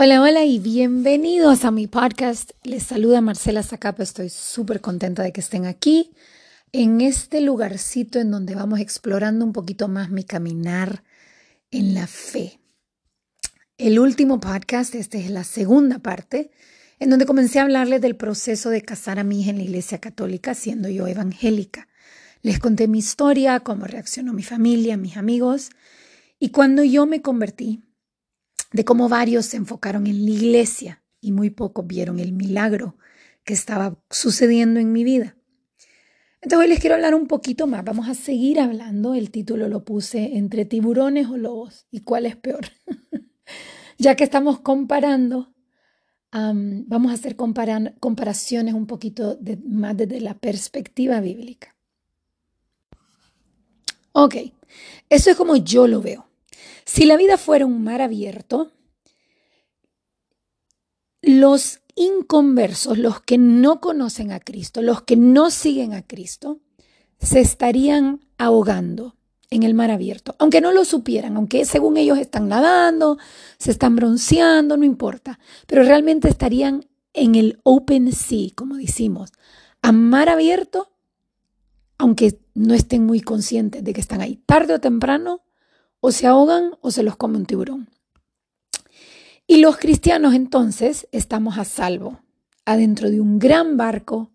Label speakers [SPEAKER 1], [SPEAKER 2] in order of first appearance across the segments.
[SPEAKER 1] Hola, hola y bienvenidos a mi podcast. Les saluda Marcela Zacapa. Estoy súper contenta de que estén aquí en este lugarcito en donde vamos explorando un poquito más mi caminar en la fe. El último podcast, esta es la segunda parte, en donde comencé a hablarles del proceso de casar a mi hija en la iglesia católica, siendo yo evangélica. Les conté mi historia, cómo reaccionó mi familia, mis amigos, y cuando yo me convertí, de cómo varios se enfocaron en la iglesia y muy pocos vieron el milagro que estaba sucediendo en mi vida. Entonces hoy les quiero hablar un poquito más. Vamos a seguir hablando. El título lo puse entre tiburones o lobos. ¿Y cuál es peor? ya que estamos comparando, vamos a hacer comparaciones un poquito más desde la perspectiva bíblica. Ok, eso es como yo lo veo. Si la vida fuera un mar abierto, los inconversos, los que no conocen a Cristo, los que no siguen a Cristo, se estarían ahogando en el mar abierto, aunque no lo supieran, aunque según ellos están nadando, se están bronceando, no importa, pero realmente estarían en el open sea, como decimos, a mar abierto, aunque no estén muy conscientes de que están ahí. Tarde o temprano o se ahogan o se los come un tiburón. Y los cristianos entonces estamos a salvo, adentro de un gran barco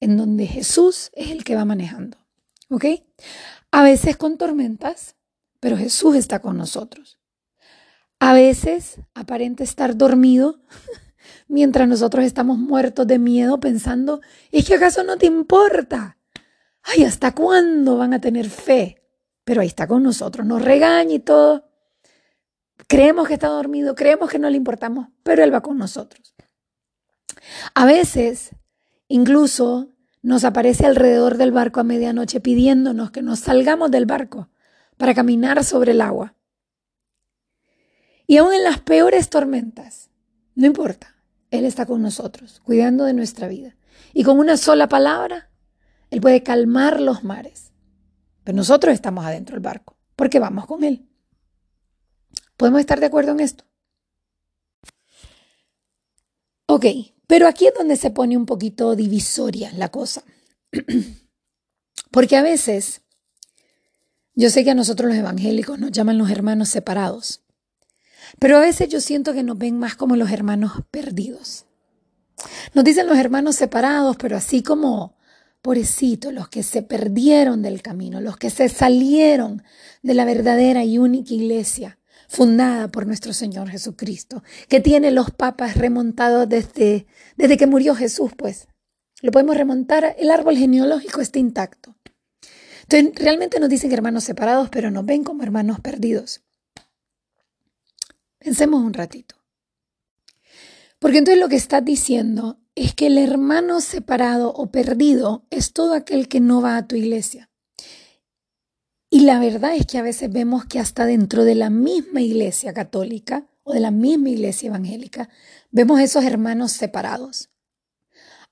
[SPEAKER 1] en donde Jesús es el que va manejando. ¿Ok? A veces con tormentas, pero Jesús está con nosotros. A veces aparenta estar dormido mientras nosotros estamos muertos de miedo pensando, ¿es que acaso no te importa? Ay, ¿hasta cuándo van a tener fe? Pero ahí está con nosotros, nos regaña y todo. Creemos que está dormido, creemos que no le importamos, pero Él va con nosotros. A veces, incluso, nos aparece alrededor del barco a medianoche pidiéndonos que nos salgamos del barco para caminar sobre el agua. Y aún en las peores tormentas, no importa, Él está con nosotros, cuidando de nuestra vida. Y con una sola palabra, Él puede calmar los mares. Pero nosotros estamos adentro del barco, porque vamos con Él. ¿Podemos estar de acuerdo en esto? Ok, pero aquí es donde se pone un poquito divisoria la cosa. Porque a veces, yo sé que a nosotros los evangélicos nos llaman los hermanos separados, pero a veces yo siento que nos ven más como los hermanos perdidos. Nos dicen los hermanos separados, pero así como Pobrecitos, los que se perdieron del camino, los que se salieron de la verdadera y única iglesia fundada por nuestro Señor Jesucristo, que tiene los papas remontados desde, desde que murió Jesús, pues. Lo podemos remontar, el árbol genealógico está intacto. Entonces, realmente nos dicen hermanos separados, pero nos ven como hermanos perdidos. Pensemos un ratito. Porque entonces lo que está diciendo es que el hermano separado o perdido es todo aquel que no va a tu iglesia. Y la verdad es que a veces vemos que hasta dentro de la misma iglesia católica o de la misma iglesia evangélica, vemos esos hermanos separados.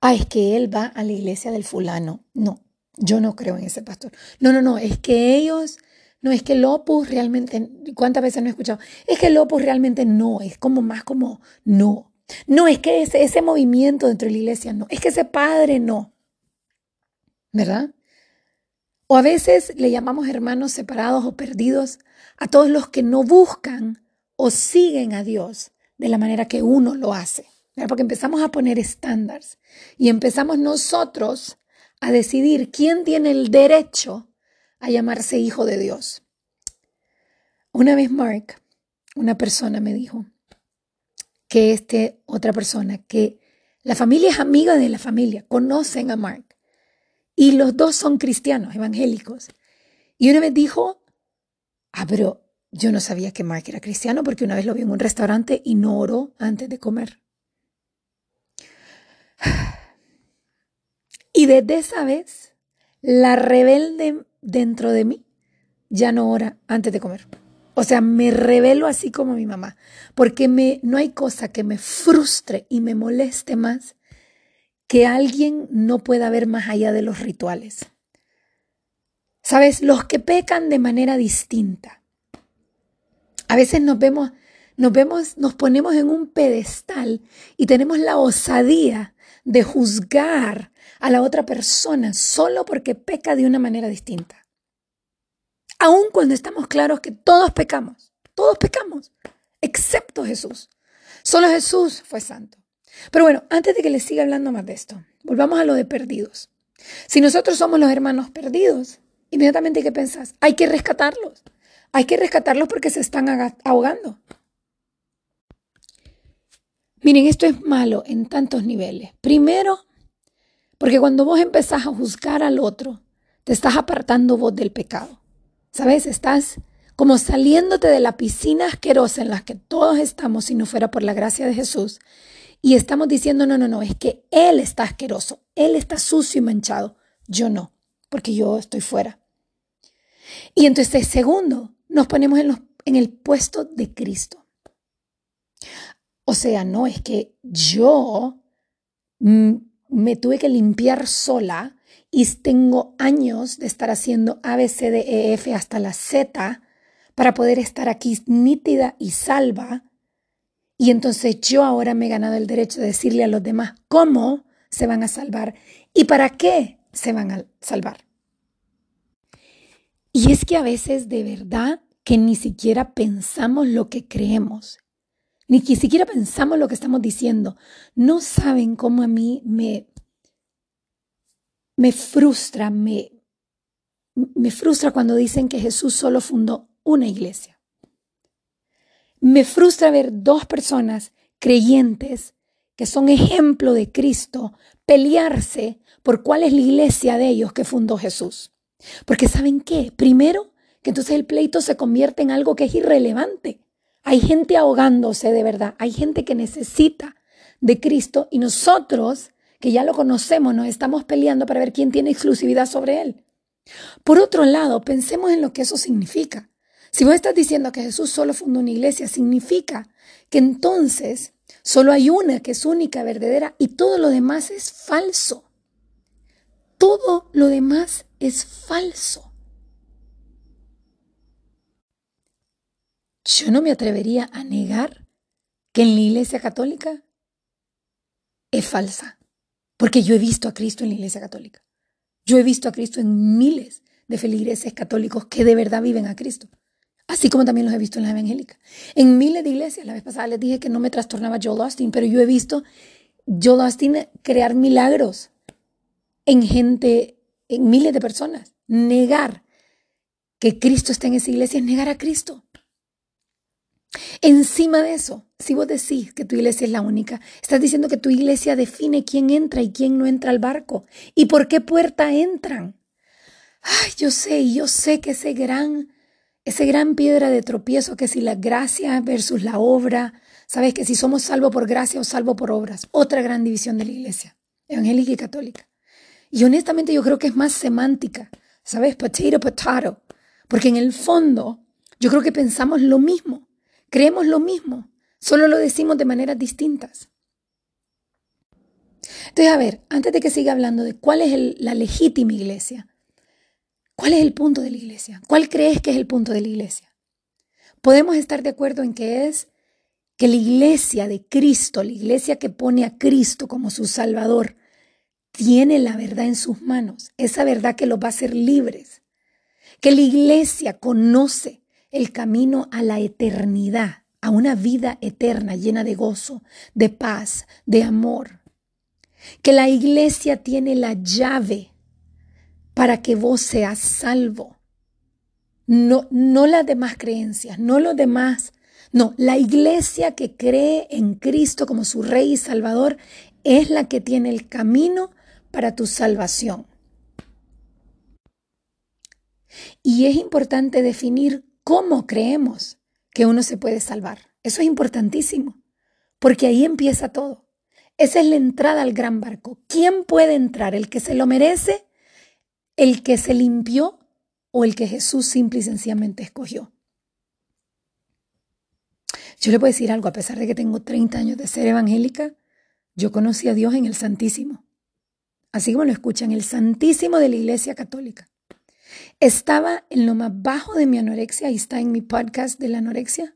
[SPEAKER 1] Ah, es que él va a la iglesia del fulano. No, yo no creo en ese pastor. No, no, no, es que ellos, no, es que el opus realmente, ¿cuántas veces no he escuchado? Es que el opus realmente no, es como más como no. No, es que ese, ese movimiento dentro de la iglesia no, es que ese padre no. ¿Verdad? O a veces le llamamos hermanos separados o perdidos a todos los que no buscan o siguen a Dios de la manera que uno lo hace. Porque empezamos a poner estándares y empezamos nosotros a decidir quién tiene el derecho a llamarse hijo de Dios. Una vez Mark, una persona me dijo, que este otra persona, que la familia es amiga de la familia, conocen a Mark. Y los dos son cristianos, evangélicos. Y una vez dijo, ah, pero yo no sabía que Mark era cristiano porque una vez lo vi en un restaurante y no oró antes de comer. Y desde esa vez, la rebelde dentro de mí ya no ora antes de comer. O sea, me revelo así como mi mamá, porque me, no hay cosa que me frustre y me moleste más que alguien no pueda ver más allá de los rituales. Sabes, los que pecan de manera distinta. A veces nos vemos nos vemos, nos ponemos en un pedestal y tenemos la osadía de juzgar a la otra persona solo porque peca de una manera distinta. Aun cuando estamos claros que todos pecamos, todos pecamos, excepto Jesús. Solo Jesús fue santo. Pero bueno, antes de que les siga hablando más de esto, volvamos a lo de perdidos. Si nosotros somos los hermanos perdidos, inmediatamente ¿qué pensás? Hay que rescatarlos. Hay que rescatarlos porque se están ahogando. Miren, esto es malo en tantos niveles. Primero, porque cuando vos empezás a juzgar al otro, te estás apartando vos del pecado. ¿Sabes? Estás como saliéndote de la piscina asquerosa en la que todos estamos si no fuera por la gracia de Jesús. Y estamos diciendo, no, no, no, es que Él está asqueroso, Él está sucio y manchado, yo no, porque yo estoy fuera. Y entonces, segundo, nos ponemos en, en el puesto de Cristo. O sea, no es que yo me tuve que limpiar sola y tengo años de estar haciendo A, B, C, D, E, F hasta la Z para poder estar aquí nítida y salva. Y entonces yo ahora me he ganado el derecho de decirle a los demás cómo se van a salvar y para qué se van a salvar. Y es que a veces de verdad que ni siquiera pensamos lo que creemos, ni siquiera pensamos lo que estamos diciendo. No saben cómo a mí me, me frustra, me, me frustra cuando dicen que Jesús solo fundó una iglesia. Me frustra ver dos personas creyentes que son ejemplo de Cristo pelearse por cuál es la iglesia de ellos que fundó Jesús. Porque ¿saben qué? Primero, que entonces el pleito se convierte en algo que es irrelevante. Hay gente ahogándose de verdad, hay gente que necesita de Cristo y nosotros, que ya lo conocemos, nos estamos peleando para ver quién tiene exclusividad sobre él. Por otro lado, pensemos en lo que eso significa. Si vos estás diciendo que Jesús solo fundó una iglesia, significa que entonces solo hay una que es única, verdadera, y todo lo demás es falso. Todo lo demás es falso. Yo no me atrevería a negar que en la iglesia católica es falsa, porque yo he visto a Cristo en la iglesia católica. Yo he visto a Cristo en miles de feligreses católicos que de verdad viven a Cristo, así como también los he visto en la evangélica. En miles de iglesias, la vez pasada les dije que no me trastornaba Joel Austin, pero yo he visto Joel Austin crear milagros en gente, en miles de personas. Negar que Cristo está en esa iglesia es negar a Cristo. Encima de eso, si vos decís que tu iglesia es la única, estás diciendo que tu iglesia define quién entra y quién no entra al barco y por qué puerta entran. Ay, yo sé, yo sé que ese gran, ese gran piedra de tropiezo, que si la gracia versus la obra, sabes que si somos salvos por gracia o salvo por obras, otra gran división de la iglesia, evangélica y católica. Y honestamente yo creo que es más semántica, ¿sabes? Potato, potato. Porque en el fondo yo creo que pensamos lo mismo, creemos lo mismo, solo lo decimos de maneras distintas. Entonces, a ver, antes de que siga hablando de cuál es la legítima iglesia, ¿cuál es el punto de la iglesia? ¿Cuál crees que es el punto de la iglesia? Podemos estar de acuerdo en que es que la iglesia de Cristo, la iglesia que pone a Cristo como su Salvador, tiene la verdad en sus manos, esa verdad que los va a hacer libres, que la iglesia conoce el camino a la eternidad, a una vida eterna llena de gozo, de paz, de amor, que la iglesia tiene la llave para que vos seas salvo. No, no las demás creencias, no los demás. No, la iglesia que cree en Cristo como su Rey y Salvador es la que tiene el camino para tu salvación. Y es importante definir cómo creemos que uno se puede salvar. Eso es importantísimo, porque ahí empieza todo. Esa es la entrada al gran barco. ¿Quién puede entrar? ¿El que se lo merece? ¿El que se limpió? ¿O el que Jesús simple y sencillamente escogió? Yo le puedo decir algo, a pesar de que tengo 30 años de ser evangélica, yo conocí a Dios en el Santísimo así como lo escuchan, el Santísimo de la Iglesia Católica. Estaba en lo más bajo de mi anorexia, y está en mi podcast de la anorexia,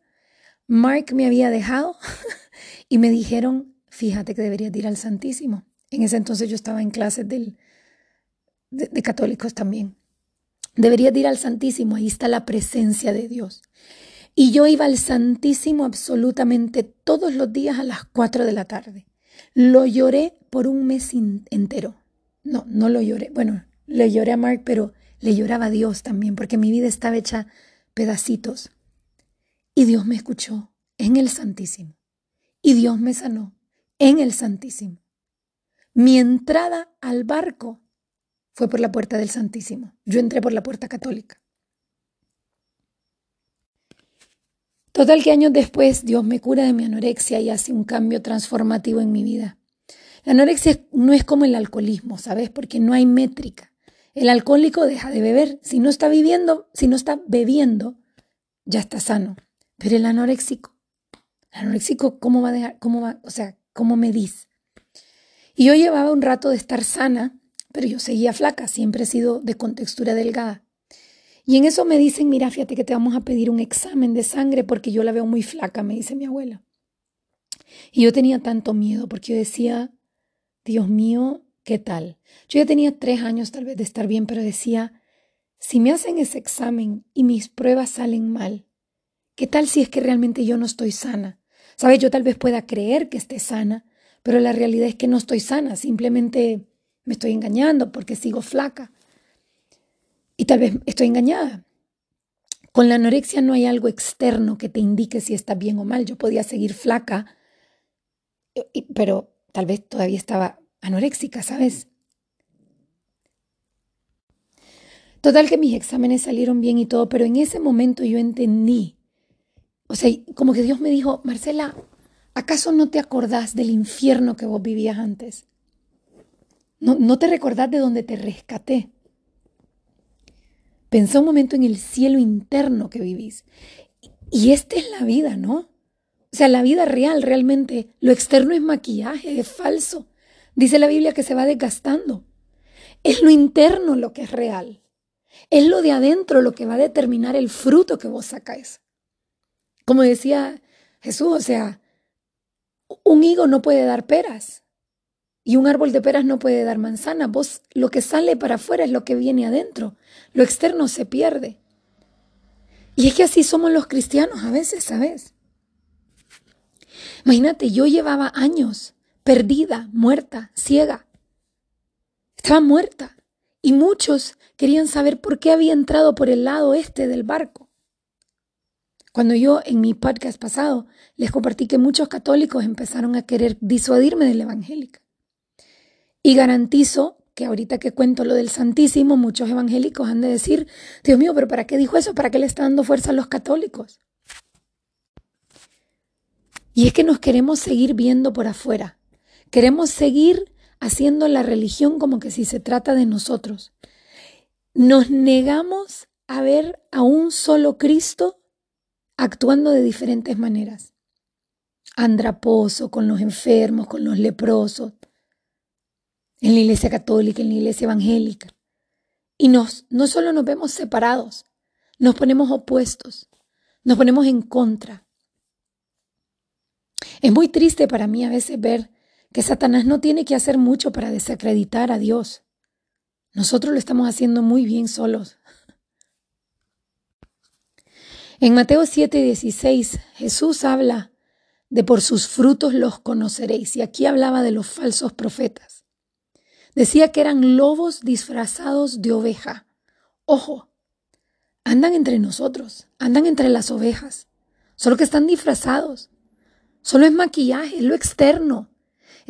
[SPEAKER 1] Mark me había dejado y me dijeron, fíjate que deberías ir al Santísimo. En ese entonces yo estaba en clases del, de, católicos también. Deberías ir al Santísimo, ahí está la presencia de Dios. Y yo iba al Santísimo absolutamente todos los días a las 4 de la tarde. Lo lloré por un mes entero. No, no lo lloré. Bueno, le lloré a Mark, pero le lloraba a Dios también, porque mi vida estaba hecha pedacitos. Y Dios me escuchó en el Santísimo. Y Dios me sanó en el Santísimo. Mi entrada al barco fue por la puerta del Santísimo. Yo entré por la puerta católica. Total que años después Dios me cura de mi anorexia y hace un cambio transformativo en mi vida. La anorexia no es como el alcoholismo, ¿sabes? Porque no hay métrica. El alcohólico deja de beber. Si no está viviendo, si no está bebiendo, ya está sano. Pero el anoréxico, el anoréxico, ¿cómo va a dejar? ¿Cómo va? O sea, ¿cómo me dice? Y yo llevaba un rato de estar sana, pero yo seguía flaca, siempre he sido de contextura delgada. Y en eso me dicen, mira, fíjate que te vamos a pedir un examen de sangre porque yo la veo muy flaca, me dice mi abuela. Y yo tenía tanto miedo porque yo decía, Dios mío, ¿qué tal? Yo ya tenía tres años tal vez de estar bien, pero decía, si me hacen ese examen y mis pruebas salen mal, ¿qué tal si es que realmente yo no estoy sana? ¿Sabes? Yo tal vez pueda creer que esté sana, pero la realidad es que no estoy sana, simplemente me estoy engañando porque sigo flaca. Y tal vez estoy engañada. Con la anorexia no hay algo externo que te indique si estás bien o mal. Yo podía seguir flaca, pero tal vez todavía estaba anoréxica, ¿sabes? Total que mis exámenes salieron bien y todo, pero en ese momento yo entendí, o sea, como que Dios me dijo, Marcela, ¿acaso no te acordás del infierno que vos vivías antes? ¿No, no te recordás de donde te rescaté? Pensá un momento en el cielo interno que vivís. Y esta es la vida, ¿no? O sea, la vida real realmente, lo externo es maquillaje, es falso. Dice la Biblia que se va desgastando. Es lo interno lo que es real. Es lo de adentro lo que va a determinar el fruto que vos sacáis. Como decía Jesús, o sea, un higo no puede dar peras y un árbol de peras no puede dar manzana. Vos, lo que sale para afuera es lo que viene adentro. Lo externo se pierde. Y es que así somos los cristianos a veces, ¿sabes? Imagínate, yo llevaba años perdida, muerta, ciega. Estaba muerta. Y muchos querían saber por qué había entrado por el lado este del barco. Cuando yo en mi podcast pasado les compartí que muchos católicos empezaron a querer disuadirme de la evangélica. Y garantizo que ahorita que cuento lo del Santísimo, muchos evangélicos han de decir, Dios mío, pero ¿para qué dijo eso? ¿Para qué le está dando fuerza a los católicos? Y es que nos queremos seguir viendo por afuera. Queremos seguir haciendo la religión como que si se trata de nosotros. Nos negamos a ver a un solo Cristo actuando de diferentes maneras. Andraposo, con los enfermos, con los leprosos, en la iglesia católica, en la iglesia evangélica. Y nos, no solo nos vemos separados, nos ponemos opuestos, nos ponemos en contra. Es muy triste para mí a veces ver que Satanás no tiene que hacer mucho para desacreditar a Dios. Nosotros lo estamos haciendo muy bien solos. En Mateo 7:16 Jesús habla de por sus frutos los conoceréis y aquí hablaba de los falsos profetas. Decía que eran lobos disfrazados de oveja. Ojo, andan entre nosotros, andan entre las ovejas, solo que están disfrazados. Solo es maquillaje, es lo externo.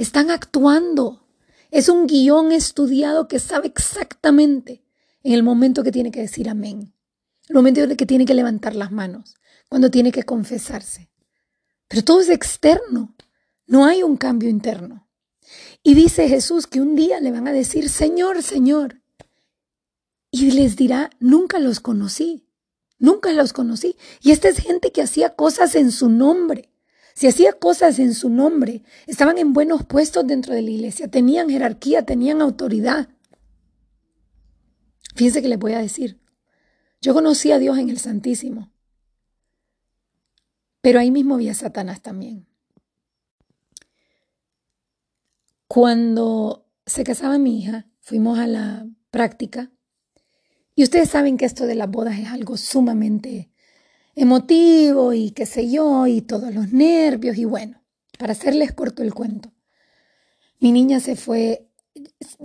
[SPEAKER 1] Están actuando. Es un guion estudiado que sabe exactamente en el momento que tiene que decir amén, el momento en que tiene que levantar las manos, cuando tiene que confesarse. Pero todo es externo, no hay un cambio interno. Y dice Jesús que un día le van a decir, Señor, Señor. Y les dirá, nunca los conocí, nunca los conocí. Y esta es gente que hacía cosas en su nombre. Si hacía cosas en su nombre, estaban en buenos puestos dentro de la iglesia, tenían jerarquía, tenían autoridad. Fíjense que les voy a decir, yo conocí a Dios en el Santísimo. Pero ahí mismo vi a Satanás también. Cuando se casaba mi hija, fuimos a la práctica. Y ustedes saben que esto de las bodas es algo sumamente emotivo y qué sé yo, y todos los nervios. Y bueno, para hacerles corto el cuento, mi niña se fue,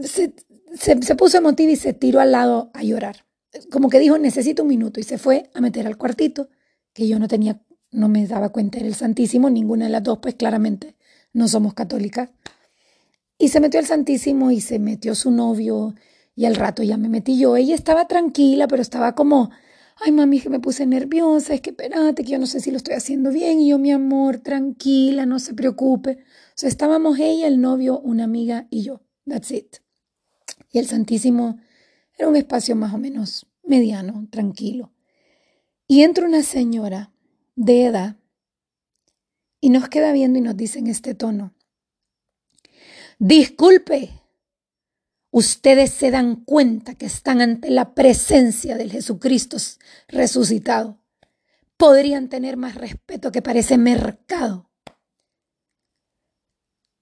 [SPEAKER 1] se, se, puso emotiva y se tiró al lado a llorar. Como que dijo, necesito un minuto. Y se fue a meter al cuartito, que yo no tenía, no me daba cuenta, era el Santísimo, ninguna de las dos, pues claramente no somos católicas. Y se metió al Santísimo y se metió su novio y al rato ya me metí yo. Ella estaba tranquila, pero estaba como, ay mami, que me puse nerviosa, es que espérate, que yo no sé si lo estoy haciendo bien. Y yo, mi amor, tranquila, no se preocupe. O estábamos ella, el novio, una amiga y yo. That's it. Y el Santísimo era un espacio más o menos mediano, tranquilo. Y entra una señora de edad y nos queda viendo y nos dice en este tono, disculpe, ustedes se dan cuenta que están ante la presencia del Jesucristo resucitado. Podrían tener más respeto que parece mercado.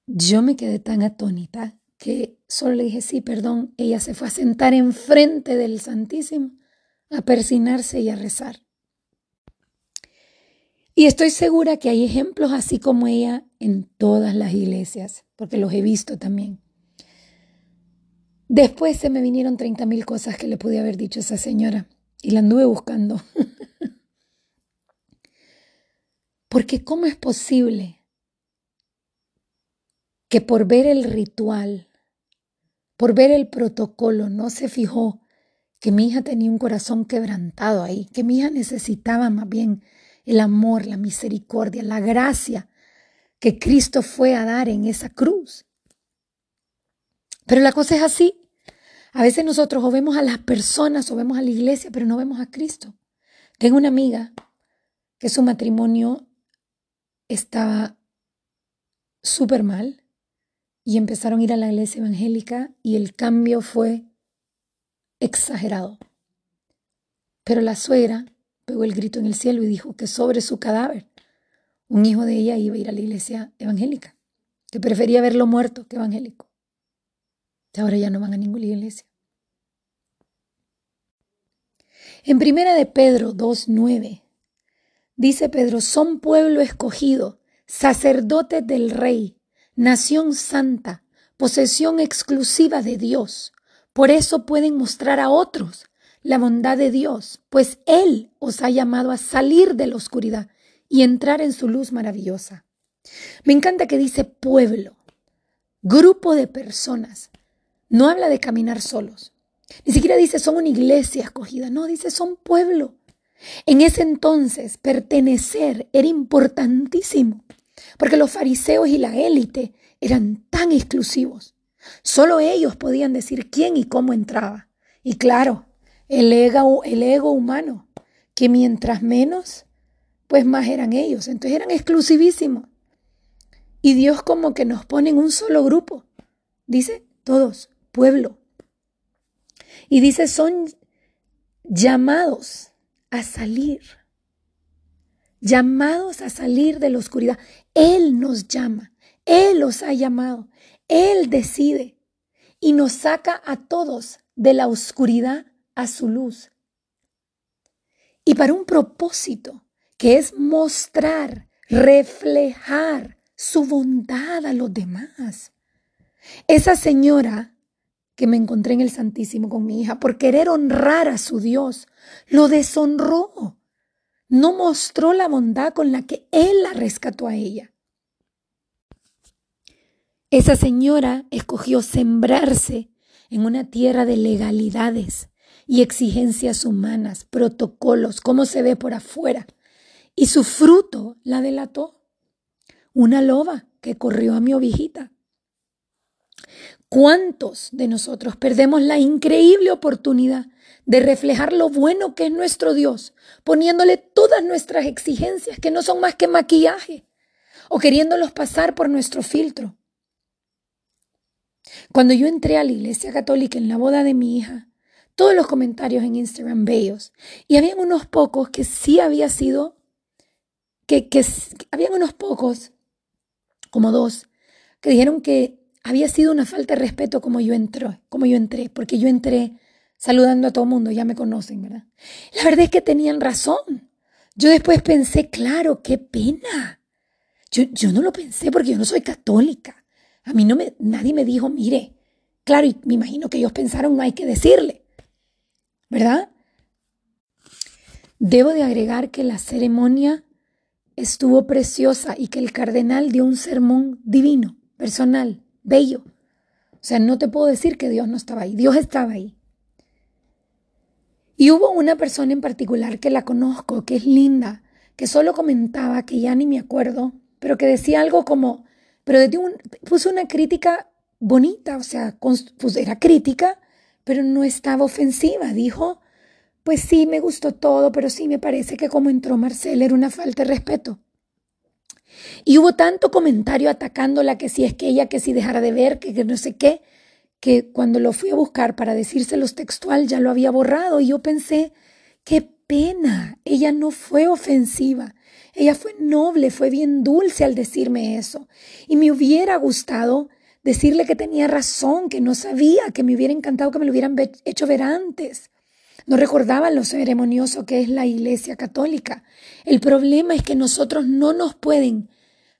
[SPEAKER 1] Yo me quedé tan atónita que solo le dije, sí, perdón. Ella se fue a sentar enfrente del Santísimo, a persinarse y a rezar. Y estoy segura que hay ejemplos así como ella en todas las iglesias, porque los he visto también. Después se me vinieron 30 mil cosas que le pude haber dicho a esa señora y la anduve buscando. porque ¿cómo es posible que por ver el ritual, por ver el protocolo, no se fijó que mi hija tenía un corazón quebrantado ahí, que mi hija necesitaba más bien el amor, la misericordia, la gracia que Cristo fue a dar en esa cruz. Pero la cosa es así. A veces nosotros o vemos a las personas o vemos a la iglesia, pero no vemos a Cristo. Tengo una amiga que su matrimonio estaba súper mal y empezaron a ir a la iglesia evangélica y el cambio fue exagerado. Pero la suegra pegó el grito en el cielo y dijo que sobre su cadáver un hijo de ella iba a ir a la iglesia evangélica, que prefería verlo muerto que evangélico. Ahora ya no van a ninguna iglesia. En primera de Pedro 2.9 dice Pedro, son pueblo escogido, sacerdotes del rey, nación santa, posesión exclusiva de Dios. Por eso pueden mostrar a otros la bondad de Dios, pues Él os ha llamado a salir de la oscuridad y entrar en su luz maravillosa. Me encanta que dice pueblo, grupo de personas. No habla de caminar solos. Ni siquiera dice son una iglesia escogida. No, dice son pueblo. En ese entonces pertenecer era importantísimo, porque los fariseos y la élite eran tan exclusivos. Solo ellos podían decir quién y cómo entraba. Y claro, el ego, el ego humano, que mientras menos, pues más eran ellos. Entonces eran exclusivísimos. Y Dios como que nos pone en un solo grupo. Dice, todos, pueblo. Y dice, son llamados a salir. Llamados a salir de la oscuridad. Él nos llama. Él los ha llamado. Él decide. Y nos saca a todos de la oscuridad a su luz. Y para un propósito que es mostrar, reflejar su bondad a los demás. Esa señora que me encontré en el Santísimo con mi hija, por querer honrar a su Dios, lo deshonró. No mostró la bondad con la que Él la rescató a ella. Esa señora escogió sembrarse en una tierra de legalidades, y exigencias humanas, protocolos, cómo se ve por afuera. Y su fruto la delató. Una loba que corrió a mi ovejita. ¿Cuántos de nosotros perdemos la increíble oportunidad de reflejar lo bueno que es nuestro Dios, poniéndole todas nuestras exigencias que no son más que maquillaje, o queriéndolos pasar por nuestro filtro? Cuando yo entré a la Iglesia Católica en la boda de mi hija, todos los comentarios en Instagram bellos. Y habían unos pocos que sí había sido que, habían unos pocos, como dos, que dijeron que había sido una falta de respeto como yo entré, como yo entré, porque yo entré saludando a todo el mundo, ya me conocen, ¿verdad? La verdad es que tenían razón. Yo después pensé, claro, qué pena. Yo, yo no lo pensé porque yo no soy católica. A mí no me, nadie me dijo, mire, claro, y me imagino que ellos pensaron, no hay que decirle, ¿verdad? Debo de agregar que la ceremonia estuvo preciosa y que el cardenal dio un sermón divino, personal, bello. O sea, no te puedo decir que Dios no estaba ahí, Dios estaba ahí. Y hubo una persona en particular que la conozco, que es linda, que solo comentaba, que ya ni me acuerdo, pero que decía algo como, pero puso una crítica bonita, o sea, pues era crítica, pero no estaba ofensiva. Dijo, pues sí, me gustó todo, pero sí me parece que como entró Marcel era una falta de respeto. Y hubo tanto comentario atacándola que si es que ella, que si dejara de ver, que, que no sé qué, que cuando lo fui a buscar para decírselos textual ya lo había borrado y yo pensé, qué pena, ella no fue ofensiva, ella fue noble, fue bien dulce al decirme eso. Y me hubiera gustado decirle que tenía razón, que no sabía, que me hubiera encantado que me lo hubieran hecho ver antes. No recordaban lo ceremonioso que es la Iglesia Católica. El problema es que nosotros no nos pueden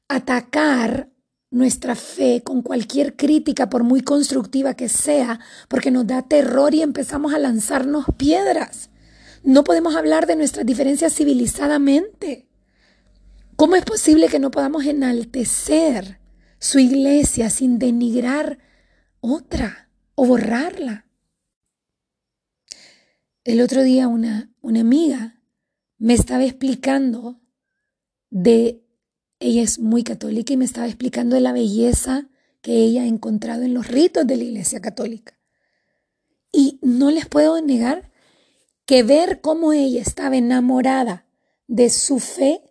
[SPEAKER 1] atacar nuestra fe con cualquier crítica, por muy constructiva que sea, porque nos da terror y empezamos a lanzarnos piedras. No podemos hablar de nuestras diferencias civilizadamente. ¿Cómo es posible que no podamos enaltecer su iglesia sin denigrar otra o borrarla? El otro día una, una amiga me estaba explicando de ella es muy católica y me estaba explicando de la belleza que ella ha encontrado en los ritos de la Iglesia Católica. Y no les puedo negar que ver cómo ella estaba enamorada de su fe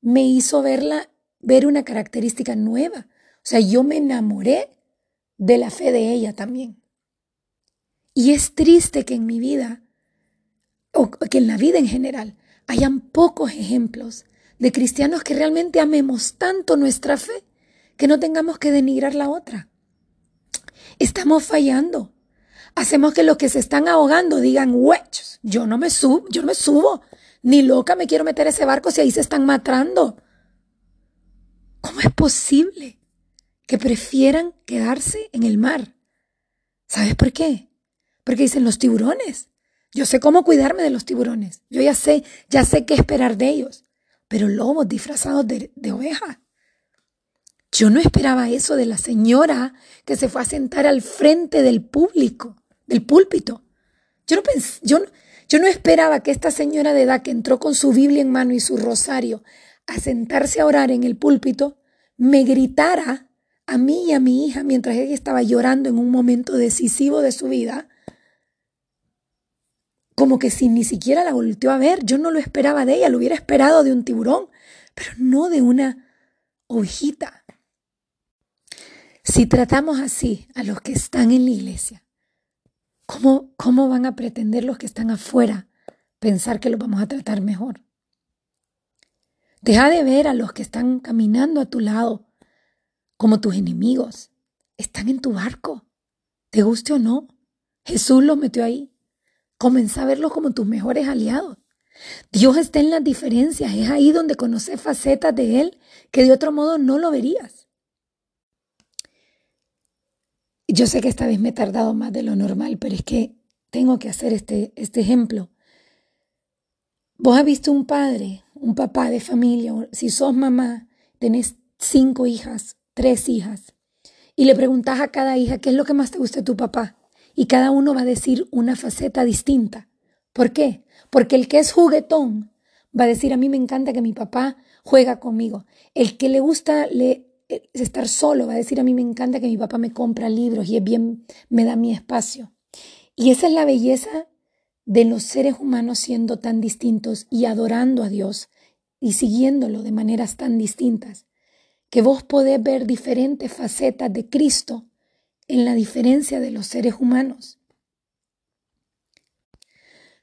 [SPEAKER 1] me hizo verla, ver una característica nueva. O sea, yo me enamoré de la fe de ella también. Y es triste que en mi vida, o que en la vida en general, hayan pocos ejemplos de cristianos que realmente amemos tanto nuestra fe que no tengamos que denigrar la otra. Estamos fallando. Hacemos que los que se están ahogando digan, wech, yo no me subo, yo no me subo, ni loca me quiero meter a ese barco si ahí se están matando. ¿Cómo es posible que prefieran quedarse en el mar? ¿Sabes por qué? Porque dicen los tiburones. Yo sé cómo cuidarme de los tiburones. Yo ya sé, ya sé qué esperar de ellos pero lobos disfrazados de, oveja. Yo no esperaba eso de la señora que se fue a sentar al frente del público, del púlpito. Yo no, yo, yo no esperaba que esta señora de edad que entró con su Biblia en mano y su rosario a sentarse a orar en el púlpito, me gritara a mí y a mi hija mientras ella estaba llorando en un momento decisivo de su vida, como que si ni siquiera la volteó a ver, yo no lo esperaba de ella, lo hubiera esperado de un tiburón, pero no de una ovejita. Si tratamos así a los que están en la iglesia, ¿cómo, cómo van a pretender los que están afuera pensar que los vamos a tratar mejor? Deja de ver a los que están caminando a tu lado como tus enemigos. Están en tu barco, te guste o no. Jesús los metió ahí. Comenzá a verlos como tus mejores aliados. Dios está en las diferencias, es ahí donde conoces facetas de Él que de otro modo no lo verías. Yo sé que esta vez me he tardado más de lo normal, pero es que tengo que hacer este, este ejemplo. Vos has visto un padre, un papá de familia, si sos mamá, tenés cinco hijas, tres hijas, y le preguntás a cada hija qué es lo que más te gusta de tu papá y cada uno va a decir una faceta distinta. ¿Por qué? Porque el que es juguetón va a decir, a mí me encanta que mi papá juega conmigo. El que le gusta eh, estar solo va a decir, a mí me encanta que mi papá me compra libros y es bien, me da mi espacio. Y esa es la belleza de los seres humanos siendo tan distintos y adorando a Dios y siguiéndolo de maneras tan distintas, que vos podés ver diferentes facetas de Cristo en la diferencia de los seres humanos.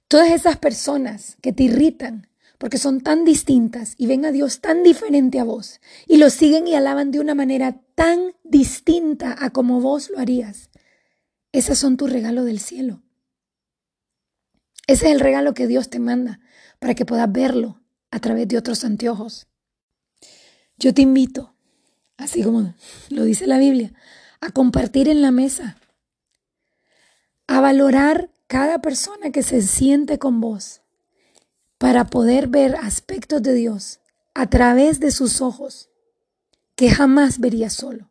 [SPEAKER 1] Todas esas personas que te irritan porque son tan distintas y ven a Dios tan diferente a vos y lo siguen y alaban de una manera tan distinta a como vos lo harías. Esas son tu regalo del cielo. Ese es el regalo que Dios te manda para que puedas verlo a través de otros anteojos. Yo te invito, así como lo dice la Biblia, a compartir en la mesa, a valorar cada persona que se siente con vos para poder ver aspectos de Dios a través de sus ojos que jamás vería solo.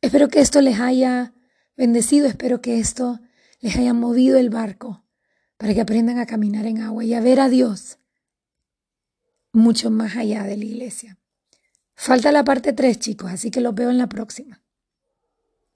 [SPEAKER 1] Espero que esto les haya bendecido, espero que esto les haya movido el barco para que aprendan a caminar en agua y a ver a Dios mucho más allá de la iglesia. Falta la parte 3, chicos, así que los veo en la próxima.